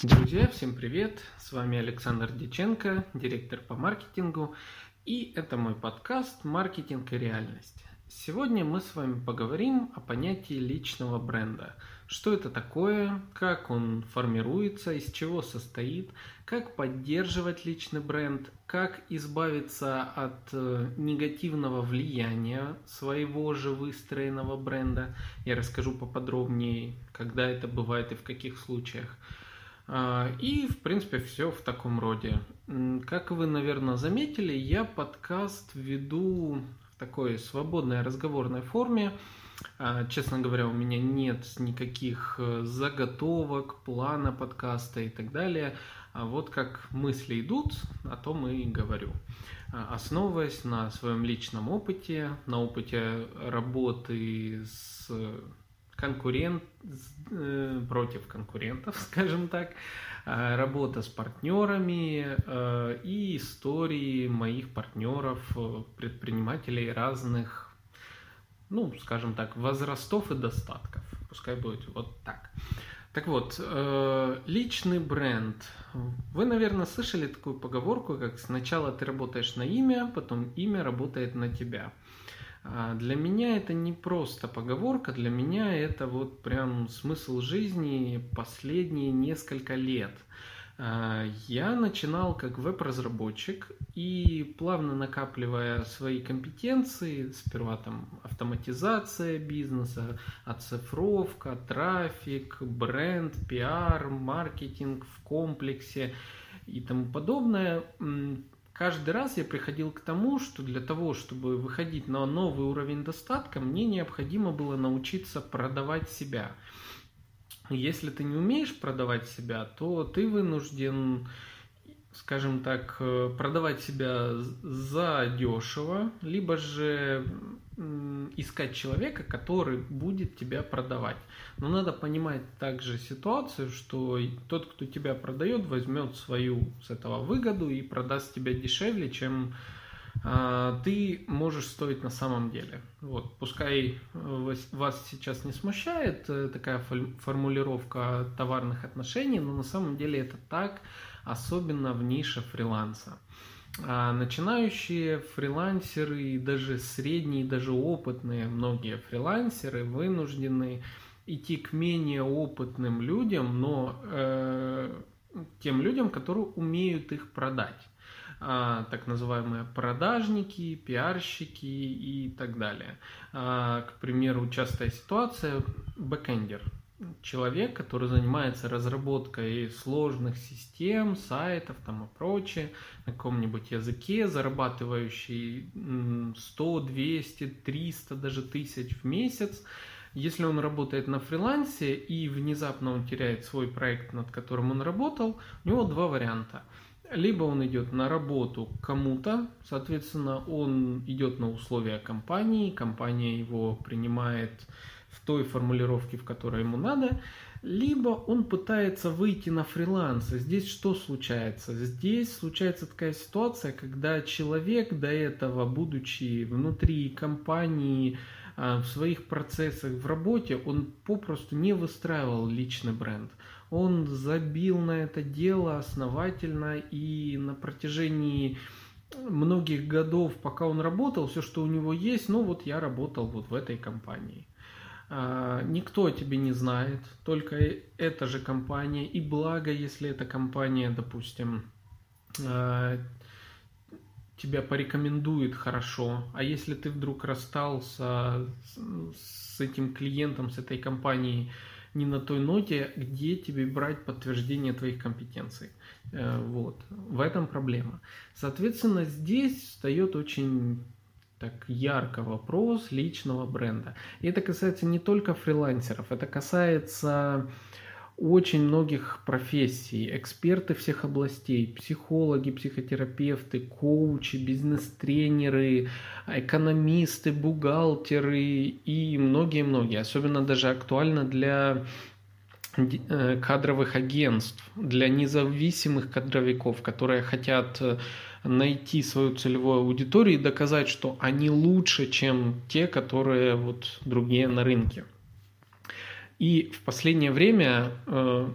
Друзья, всем привет! С вами Александр Диченко, директор по маркетингу, и это мой подкаст «Маркетинг и реальность». Сегодня мы с вами поговорим о понятии личного бренда. Что это такое, как он формируется, из чего состоит, как поддерживать личный бренд, как избавиться от э, негативного влияния своего же выстроенного бренда. Я расскажу поподробнее, когда это бывает и в каких случаях. А, и, в принципе, все в таком роде. Как вы, наверное, заметили, я подкаст веду в такой свободной разговорной форме. А, честно говоря, у меня нет никаких э, заготовок, плана подкаста и так далее. А вот как мысли идут, о том и говорю. А, основываясь на своем личном опыте, на опыте работы с конкурент э, против конкурентов, скажем так, э, работа с партнерами э, и истории моих партнеров, предпринимателей разных, ну, скажем так, возрастов и достатков. Пускай будет вот так. Так вот, личный бренд. Вы, наверное, слышали такую поговорку, как сначала ты работаешь на имя, потом имя работает на тебя. А для меня это не просто поговорка, для меня это вот прям смысл жизни последние несколько лет. А, я начинал как веб-разработчик и плавно накапливая свои компетенции, сперва там автоматизация бизнеса, оцифровка, трафик, бренд, пиар, маркетинг в комплексе и тому подобное, каждый раз я приходил к тому, что для того, чтобы выходить на новый уровень достатка, мне необходимо было научиться продавать себя. Если ты не умеешь продавать себя, то ты вынужден, скажем так, э, продавать себя за дешево, либо же искать человека, который будет тебя продавать. Но надо понимать также ситуацию, что тот, кто тебя продает, возьмет свою с этого выгоду и продаст тебя дешевле, чем а, ты можешь стоить на самом деле. Вот, пускай вас сейчас не смущает э, такая формулировка товарных отношений, но на самом деле это так, особенно в нише фриланса. А начинающие фрилансеры и даже средние, даже опытные многие фрилансеры вынуждены идти к менее опытным людям, но э, тем людям, которые умеют их продать. А, так называемые продажники, пиарщики и так далее. А, к примеру, частая ситуация – бэкэндер – человек, который занимается разработкой сложных систем, сайтов там и прочее, на каком-нибудь языке, зарабатывающий 100, 200, 300, даже тысяч в месяц, если он работает на фрилансе и внезапно он теряет свой проект, над которым он работал, у него два варианта. Либо он идет на работу кому-то, соответственно, он идет на условия компании, компания его принимает в той формулировке, в которой ему надо, либо он пытается выйти на фриланс. Здесь что случается? Здесь случается такая ситуация, когда человек до этого, будучи внутри компании, а, в своих процессах в работе, он попросту не выстраивал личный бренд. Он забил на это дело основательно и на протяжении многих годов, пока он работал, все, что у него есть, ну вот я работал вот в этой компании. А, никто о тебе не знает, только эта же компания. И благо, если эта компания, допустим, а, тебя порекомендует хорошо, а если ты вдруг расстался с этим клиентом, с этой компанией не на той ноте, где тебе брать подтверждение твоих компетенций. Э, вот. В этом проблема. Соответственно, здесь встает очень так ярко вопрос личного бренда. И это касается не только фрилансеров, это касается очень многих профессий, эксперты всех областей, психологи, психотерапевты, коучи, бизнес-тренеры, экономисты, бухгалтеры и многие-многие. Особенно даже актуально для э, кадровых агентств, для независимых кадровиков, которые хотят найти свою целевую аудиторию и доказать, что они лучше, чем те, которые вот другие на рынке. И в последнее время э,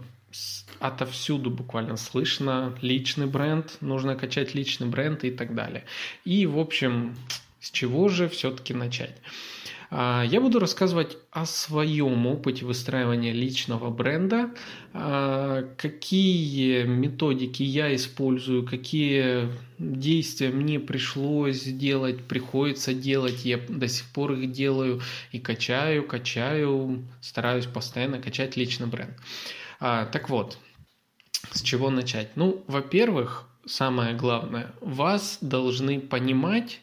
отовсюду буквально слышно личный бренд, нужно качать личный бренд и так далее. И, в общем, с чего же все-таки начать? А, я буду рассказывать о своем опыте выстраивания личного бренда, а, какие методики я использую, какие действия мне пришлось сделать, приходится делать, я до сих пор их делаю и качаю, качаю, стараюсь постоянно качать личный бренд. А, так вот, с чего начать? Ну, во-первых, самое главное, вас должны понимать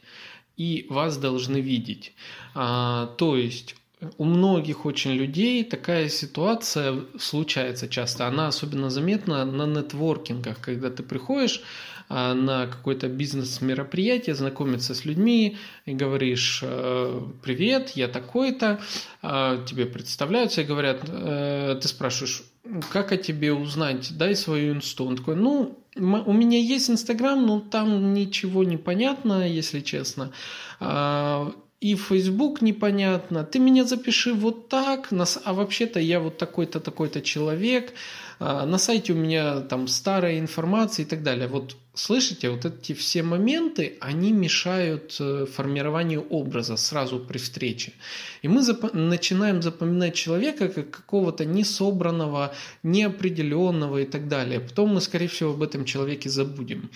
и вас должны видеть. А, то есть у многих очень людей такая ситуация случается часто. Она особенно заметна на нетворкингах, когда ты приходишь а, на какое-то бизнес-мероприятие, знакомиться с людьми и говоришь «Э, «Привет, я такой-то», а, тебе представляются и говорят, э, ты спрашиваешь, как о тебе узнать, дай свою инсту. Он такой, ну, у меня есть Инстаграм, но там ничего не понятно, если честно. А, и Facebook непонятно. Ты меня запиши вот так, а вообще-то я вот такой-то, такой-то человек. А, на сайте у меня там старая информация и так далее. Вот слышите, вот эти все моменты, они мешают э, формированию образа сразу при встрече. И мы зап- начинаем запоминать человека как какого-то несобранного, неопределенного и так далее. Потом мы, скорее всего, об этом человеке забудем.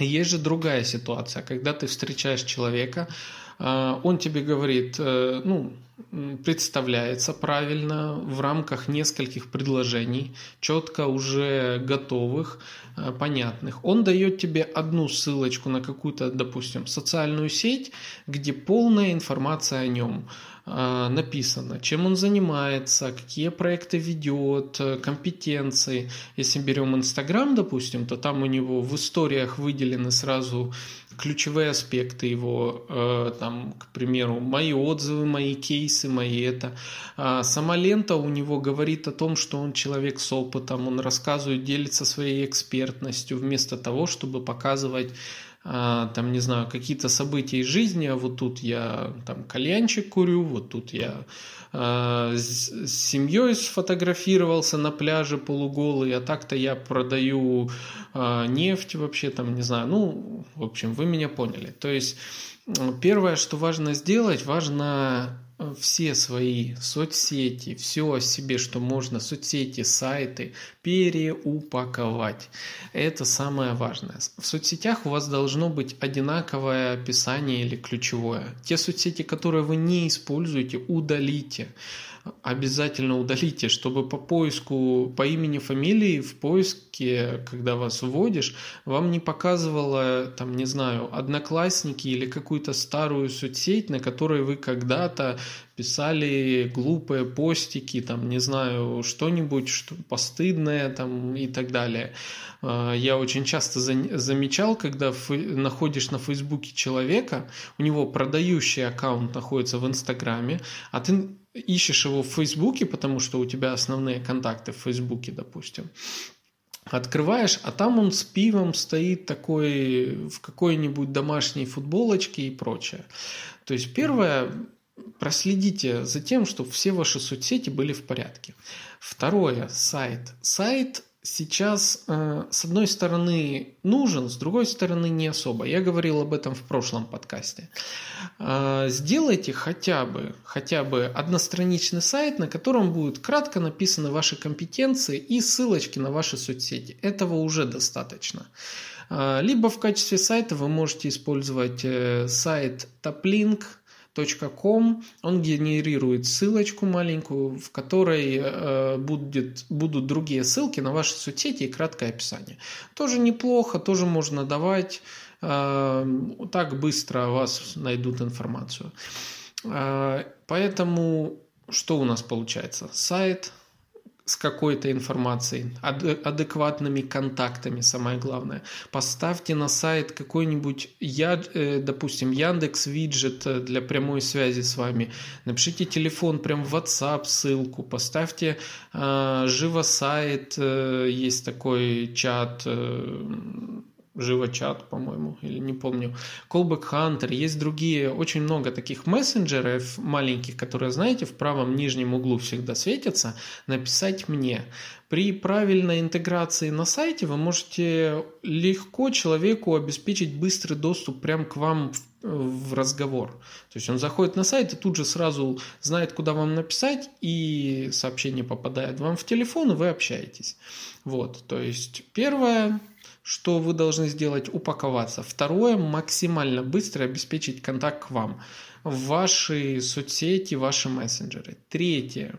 Есть же другая ситуация, когда ты встречаешь человека, он тебе говорит, э, ну, представляется правильно в рамках нескольких предложений, четко уже готовых, э, понятных. Он дает тебе одну ссылочку на какую-то, допустим, социальную сеть, где полная информация о нем написано, чем он занимается, какие проекты ведет, компетенции. Если берем Инстаграм, допустим, то там у него в историях выделены сразу ключевые аспекты его, э, там, к примеру, мои отзывы, мои кейсы, мои это. А сама лента у него говорит о том, что он человек с опытом, он рассказывает, делится своей экспертностью, вместо того, чтобы показывать там, не знаю, какие-то события из жизни, а вот тут я там кальянчик курю, вот тут я с, с семьей сфотографировался на пляже полуголый, а так-то я продаю э, нефть вообще там, не знаю, ну, в общем, вы меня поняли. То есть первое, что важно сделать, важно все свои соцсети, все о себе, что можно, соцсети, сайты, переупаковать. Это самое важное. В соцсетях у вас должно быть одинаковое описание или ключевое. Те соцсети, которые вы не используете, удалите обязательно удалите, чтобы по поиску по имени, фамилии в поиске, когда вас вводишь, вам не показывало, там, не знаю, одноклассники или какую-то старую соцсеть, на которой вы когда-то писали глупые постики, там, не знаю, что-нибудь что постыдное там и так далее. А, я очень часто замечал, когда находишь на Фейсбуке человека, у него продающий аккаунт находится в Инстаграме, а ты ищешь его в Фейсбуке, потому что у тебя основные контакты в Фейсбуке, допустим, открываешь, а там он с пивом стоит такой в какой-нибудь домашней футболочке и прочее. То есть первое, проследите за тем, чтобы все ваши соцсети были в порядке. Второе, сайт. Сайт сейчас, э, с одной стороны, нужен, с другой стороны, не особо. Я говорил об этом в прошлом подкасте. Э, сделайте хотя бы, хотя бы одностраничный сайт, на котором будут кратко написаны ваши компетенции и ссылочки на ваши соцсети. Этого уже достаточно. Э, либо в качестве сайта вы можете использовать сайт Toplink – .com, он генерирует ссылочку маленькую, в которой э, будет, будут другие ссылки на ваши соцсети и краткое описание. Тоже неплохо, тоже можно давать, э, так быстро вас найдут информацию. Э, поэтому что у нас получается? Сайт, с какой-то информацией, адекватными контактами, самое главное. Поставьте на сайт какой-нибудь, э, допустим, Яндекс виджет э, для прямой связи с вами. Напишите телефон прям в WhatsApp ссылку, поставьте э, живо сайт, э, есть такой чат, э, Живочат, по-моему, или не помню, Callback Hunter, есть другие, очень много таких мессенджеров маленьких, которые, знаете, в правом нижнем углу всегда светятся, написать мне. При правильной интеграции на сайте вы можете легко человеку обеспечить быстрый доступ прямо к вам в, в разговор. То есть он заходит на сайт и тут же сразу знает, куда вам написать, и сообщение попадает вам в телефон, и вы общаетесь. Вот, то есть первое, что вы должны сделать, упаковаться. Второе, максимально быстро обеспечить контакт к вам в ваши соцсети, ваши мессенджеры. Третье,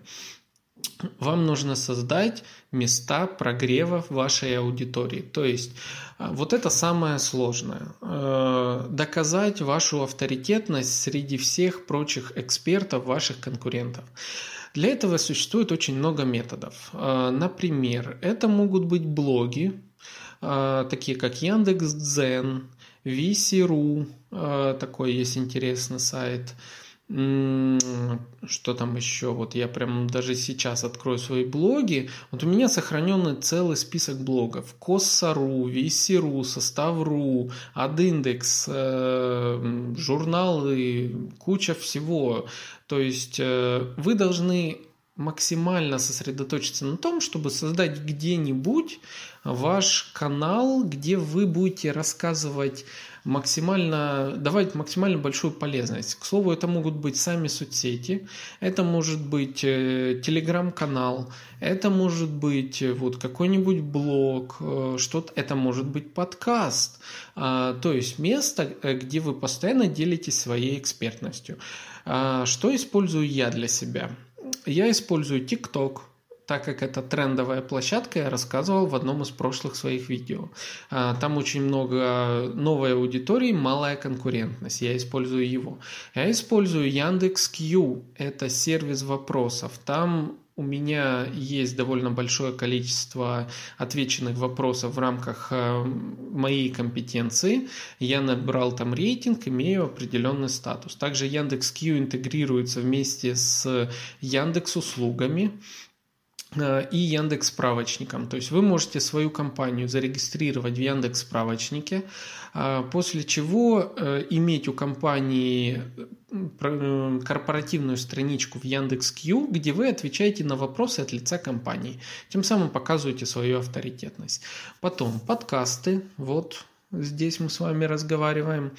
вам нужно создать места прогрева вашей аудитории. То есть а, вот это самое сложное. Э, доказать вашу авторитетность среди всех прочих экспертов, ваших конкурентов. Для этого существует очень много методов. Э, например, это могут быть блоги, такие как Яндекс.Дзен, Виси.ру, а, такой есть интересный сайт. Что там еще? Вот я прям даже сейчас открою свои блоги. Вот у меня сохраненный целый список блогов. Коссару, Виси.ру, Состав.ру, Адиндекс, э, журналы, куча всего. То есть э, вы должны максимально сосредоточиться на том, чтобы создать где-нибудь ваш канал, где вы будете рассказывать максимально, давать максимально большую полезность. К слову, это могут быть сами соцсети, это может быть э, телеграм-канал, это может быть э, вот какой-нибудь блог, э, что-то, это может быть подкаст, а, то есть место, где вы постоянно делитесь своей экспертностью. А, что использую я для себя? Я использую TikTok, так как это трендовая площадка, я рассказывал в одном из прошлых своих видео. А, там очень много новой аудитории, малая конкурентность. Я использую его. Я использую Яндекс.Кью. Это сервис вопросов. Там у меня есть довольно большое количество отвеченных вопросов в рамках э, моей компетенции. Я набрал там рейтинг, имею определенный статус. Также Яндекс.Кью интегрируется вместе с Яндекс услугами. Э, и Яндекс справочником. То есть вы можете свою компанию зарегистрировать в Яндекс справочнике, э, после чего э, иметь у компании корпоративную страничку в Яндекс.Кью, где вы отвечаете на вопросы от лица компании. Тем самым показываете свою авторитетность. Потом подкасты. Вот здесь мы с вами разговариваем.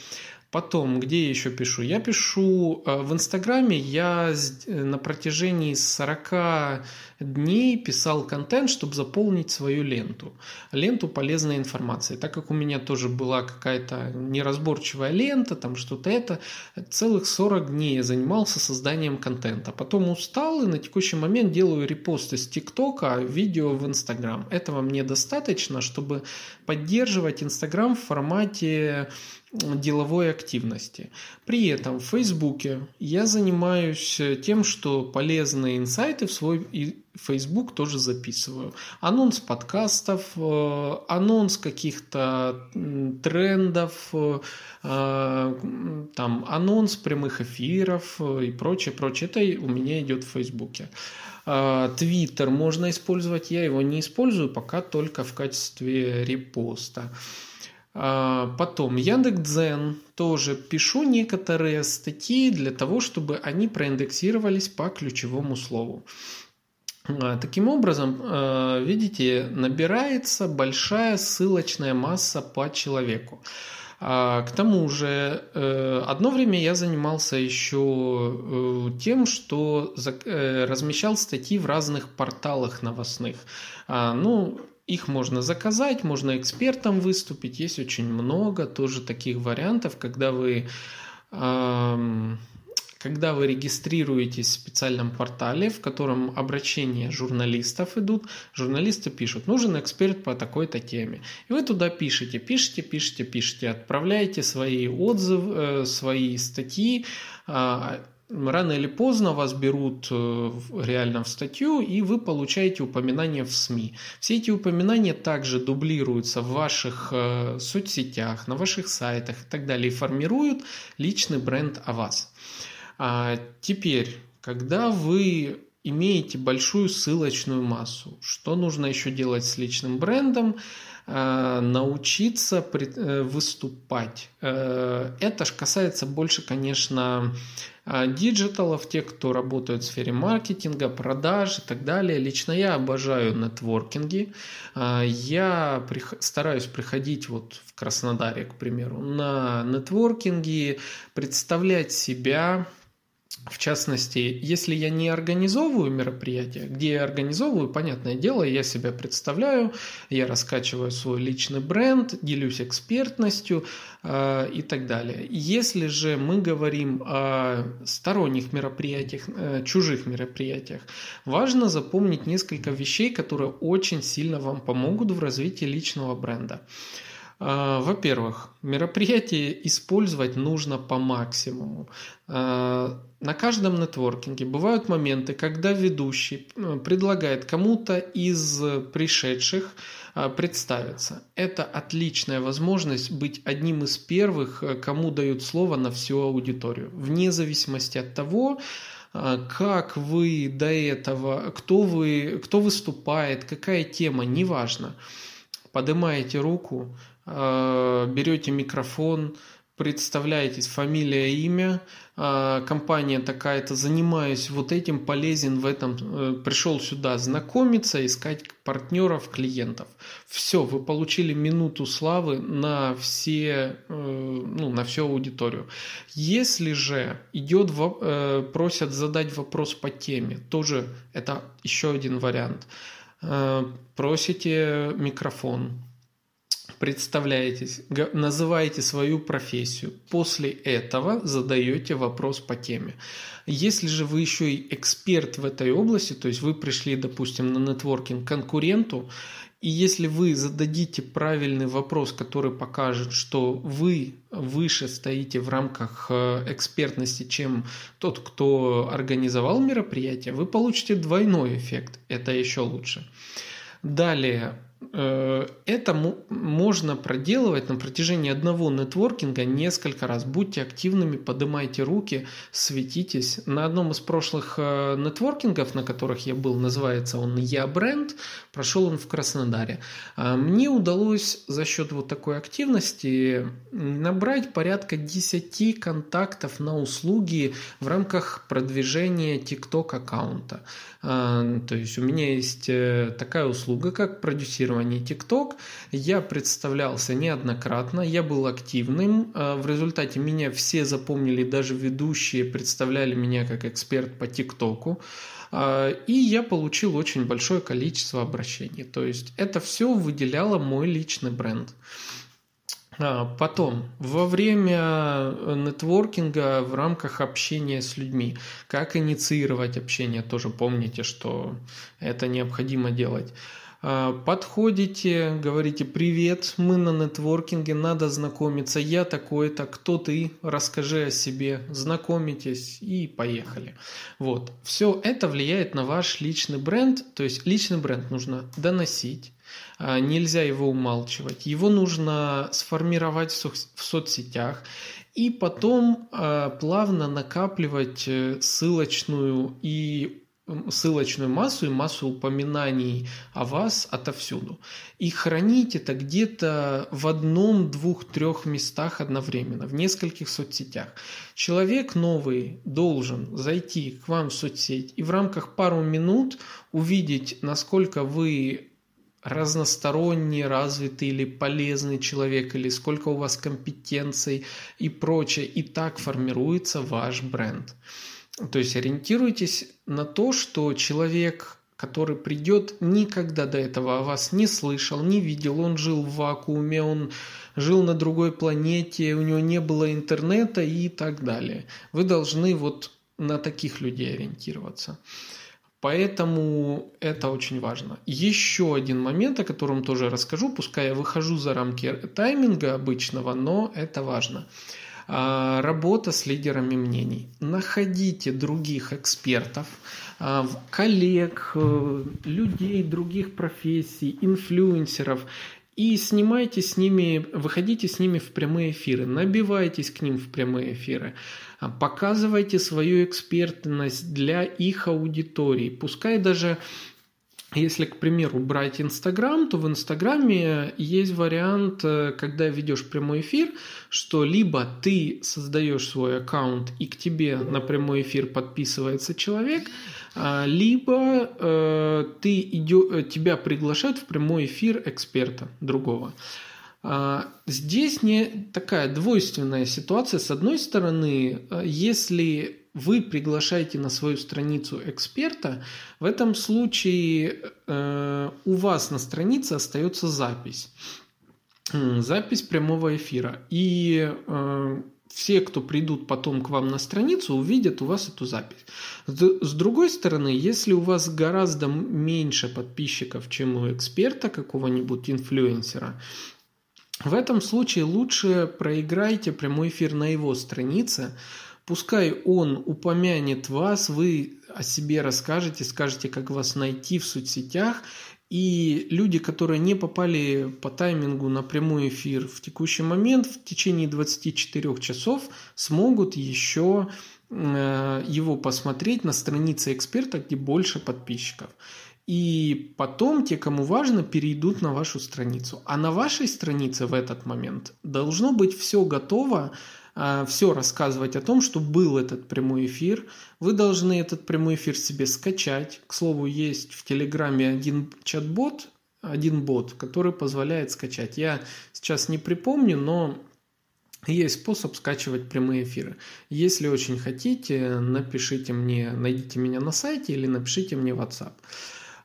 Потом, где я еще пишу? Я пишу в Инстаграме, я на протяжении 40 дней писал контент, чтобы заполнить свою ленту. Ленту полезной информации. Так как у меня тоже была какая-то неразборчивая лента, там что-то это, целых 40 дней я занимался созданием контента. Потом устал и на текущий момент делаю репосты с ТикТока, видео в Инстаграм. Этого мне достаточно, чтобы поддерживать Инстаграм в формате деловой активности. При этом в Фейсбуке я занимаюсь тем, что полезные инсайты в свой Facebook тоже записываю. Анонс подкастов, э, анонс каких-то трендов, э, там, анонс прямых эфиров и прочее, прочее. Это у меня идет в Фейсбуке. Твиттер можно использовать, я его не использую пока только в качестве репоста. Потом Яндекс.Дзен тоже пишу некоторые статьи для того, чтобы они проиндексировались по ключевому слову. А, таким образом, а, видите, набирается большая ссылочная масса по человеку. К тому же, э, одно время я занимался еще э, тем, что э, размещал статьи в разных порталах новостных. Ну, их можно заказать, можно экспертом выступить. Есть очень много тоже таких вариантов, когда вы, когда вы регистрируетесь в специальном портале, в котором обращения журналистов идут, журналисты пишут, нужен эксперт по такой-то теме. И вы туда пишете, пишете, пишете, пишете, отправляете свои отзывы, э, свои статьи, а, рано или поздно вас берут э, реально в статью, и вы получаете упоминания в СМИ. Все эти упоминания также дублируются в ваших э, соцсетях, на ваших сайтах и так далее, и формируют личный бренд о вас. А теперь, когда вы имеете большую ссылочную массу. Что нужно еще делать с личным брендом? Э, научиться э, выступать. Э, это же касается больше, конечно, диджиталов, тех, кто работает в сфере маркетинга, продаж и так далее. Лично я обожаю нетворкинги. Я стараюсь приходить вот в Краснодаре, к примеру, на нетворкинги, представлять себя, в частности, если я не организовываю мероприятия, где я организовываю, понятное дело, я себя представляю, я раскачиваю свой личный бренд, делюсь экспертностью э, и так далее. Если же мы говорим о сторонних мероприятиях, э, чужих мероприятиях, важно запомнить несколько вещей, которые очень сильно вам помогут в развитии личного бренда. А, во-первых, мероприятие использовать нужно по максимуму. А, на каждом нетворкинге бывают моменты, когда ведущий э, предлагает кому-то из пришедших а, представиться. Это отличная возможность быть одним из первых, э, кому дают слово на всю аудиторию. Вне зависимости от того, как вы до этого, кто вы, кто выступает, какая тема, неважно. Поднимаете руку, берете микрофон, представляетесь, фамилия, имя, э, компания такая-то, занимаюсь вот этим, полезен в этом, э, пришел сюда знакомиться, искать партнеров, клиентов. Все, вы получили минуту славы на все, ну, на всю аудиторию. Если же идет, просят задать вопрос по теме, тоже это еще один вариант. Просите микрофон, представляетесь, называете свою профессию. После этого задаете вопрос по теме. Если же вы еще и эксперт в этой области, то есть вы пришли, допустим, на нетворкинг конкуренту, и если вы зададите правильный вопрос, который покажет, что вы выше стоите в рамках э, экспертности, чем тот, кто организовал мероприятие, вы получите двойной эффект. Это еще лучше. Далее, это можно проделывать на протяжении одного нетворкинга несколько раз. Будьте активными, поднимайте руки, светитесь. На одном из прошлых э, нетворкингов, на которых я был, называется он «Я бренд», прошел он в Краснодаре. А мне удалось за счет вот такой активности набрать порядка 10 контактов на услуги в рамках продвижения TikTok аккаунта. То есть у меня есть э, такая услуга, как продюсирование TikTok. Я представлялся неоднократно, я был активным. А, в результате меня все запомнили, даже ведущие представляли меня как эксперт по TikTok. А, и я получил очень большое количество обращений. То есть это все выделяло мой личный бренд. А, потом, во время э, нетворкинга в рамках общения с людьми, как инициировать общение, тоже помните, что это необходимо делать. А, подходите, говорите «Привет, мы на нетворкинге, надо знакомиться, я такой-то, кто ты, расскажи о себе, знакомитесь и поехали». Вот, все это влияет на ваш личный бренд, то есть личный бренд нужно доносить, а, нельзя его умалчивать. Его нужно сформировать в соцсетях и потом а, плавно накапливать э, ссылочную и ссылочную массу и массу упоминаний о вас отовсюду. И хранить это где-то в одном, двух, трех местах одновременно, в нескольких соцсетях. Человек новый должен зайти к вам в соцсеть и в рамках пару минут увидеть, насколько вы разносторонний, развитый или полезный человек, или сколько у вас компетенций и прочее. И так формируется ваш бренд. То есть ориентируйтесь на то, что человек, который придет, никогда до этого о вас не слышал, не видел, он жил в вакууме, он жил на другой планете, у него не было интернета и так далее. Вы должны вот на таких людей ориентироваться. Поэтому это очень важно. Еще один момент, о котором тоже расскажу, пускай я выхожу за рамки тайминга обычного, но это важно. А, работа с лидерами мнений. Находите других экспертов, а, коллег, э, людей других профессий, инфлюенсеров и снимайте с ними, выходите с ними в прямые эфиры, набивайтесь к ним в прямые эфиры, а, показывайте свою экспертность для их аудитории. Пускай даже если, к примеру, брать Инстаграм, то в Инстаграме есть вариант, э, когда ведешь прямой эфир, что либо ты создаешь свой аккаунт и к тебе на прямой эфир подписывается человек, а, либо э, ты идё, э, тебя приглашают в прямой эфир эксперта другого. А, здесь не такая двойственная ситуация. С одной стороны, если вы приглашаете на свою страницу эксперта, в этом случае э, у вас на странице остается запись. Запись прямого эфира. И э, все, кто придут потом к вам на страницу, увидят у вас эту запись. С другой стороны, если у вас гораздо меньше подписчиков, чем у эксперта какого-нибудь инфлюенсера, в этом случае лучше проиграйте прямой эфир на его странице, Пускай он упомянет вас, вы о себе расскажете, скажете, как вас найти в соцсетях, и люди, которые не попали по таймингу на прямой эфир в текущий момент, в течение 24 часов смогут еще э, его посмотреть на странице эксперта, где больше подписчиков. И потом те, кому важно, перейдут на вашу страницу. А на вашей странице в этот момент должно быть все готово, все рассказывать о том, что был этот прямой эфир. Вы должны этот прямой эфир себе скачать. К слову, есть в Телеграме один чат-бот, один бот, который позволяет скачать. Я сейчас не припомню, но есть способ скачивать прямые эфиры. Если очень хотите, напишите мне, найдите меня на сайте или напишите мне в WhatsApp.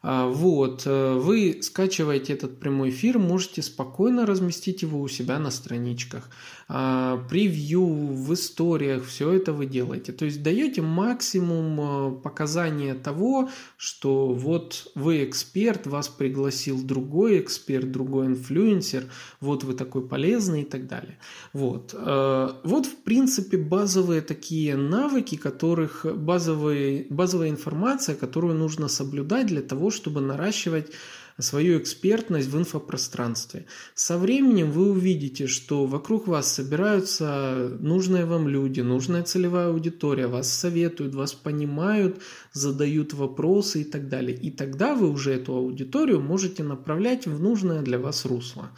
А, вот, э, вы скачиваете этот прямой эфир, можете спокойно разместить его у себя на страничках. А, превью в историях, все это вы делаете. То есть даете максимум э, показания того, что вот вы эксперт, вас пригласил другой эксперт, другой инфлюенсер, вот вы такой полезный и так далее. Вот, э, вот в принципе базовые такие навыки, которых базовые, базовая информация, которую нужно соблюдать для того, чтобы наращивать свою экспертность в инфопространстве. Со временем вы увидите, что вокруг вас собираются нужные вам люди, нужная целевая аудитория, вас советуют, вас понимают, задают вопросы и так далее. И тогда вы уже эту аудиторию можете направлять в нужное для вас русло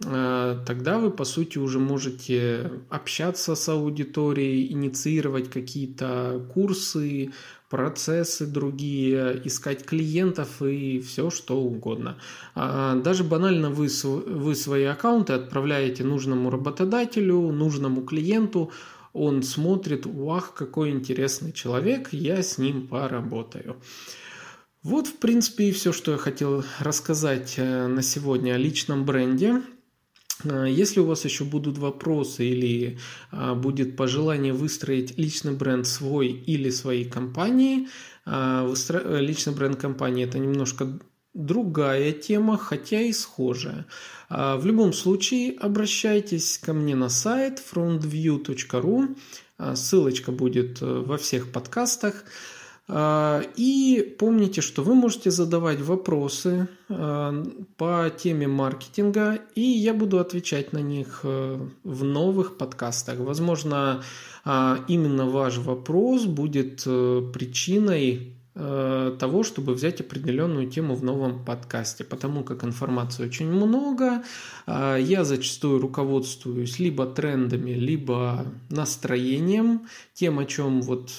тогда вы, по сути, уже можете общаться с аудиторией, инициировать какие-то курсы, процессы другие, искать клиентов и все что угодно. А, даже банально вы, вы свои аккаунты отправляете нужному работодателю, нужному клиенту, он смотрит, вах, какой интересный человек, я с ним поработаю. Вот, в принципе, и все, что я хотел рассказать э, на сегодня о личном бренде. Э, если у вас еще будут вопросы или а, будет пожелание выстроить личный бренд свой или своей компании, а, э, личный бренд компании это немножко другая тема, хотя и схожая. А, в любом случае обращайтесь ко мне на сайт frontview.ru, ссылочка будет э, во всех подкастах. А, и помните, что вы можете задавать вопросы а, по теме маркетинга, и я буду отвечать на них э, в новых подкастах. Возможно, а, именно ваш вопрос будет э, причиной э, того, чтобы взять определенную тему в новом подкасте, потому как информации очень много, я зачастую руководствуюсь либо трендами, либо настроением, тем, о чем вот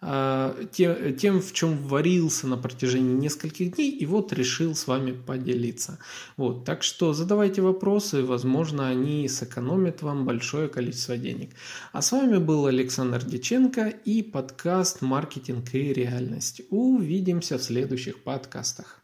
а, тем, в чем варился на протяжении нескольких дней, и вот решил с вами поделиться. Вот, так что задавайте вопросы, возможно, они сэкономят вам большое количество денег. А с вами был Александр Деченко и подкаст «Маркетинг и реальность». Увидимся в следующих подкастах.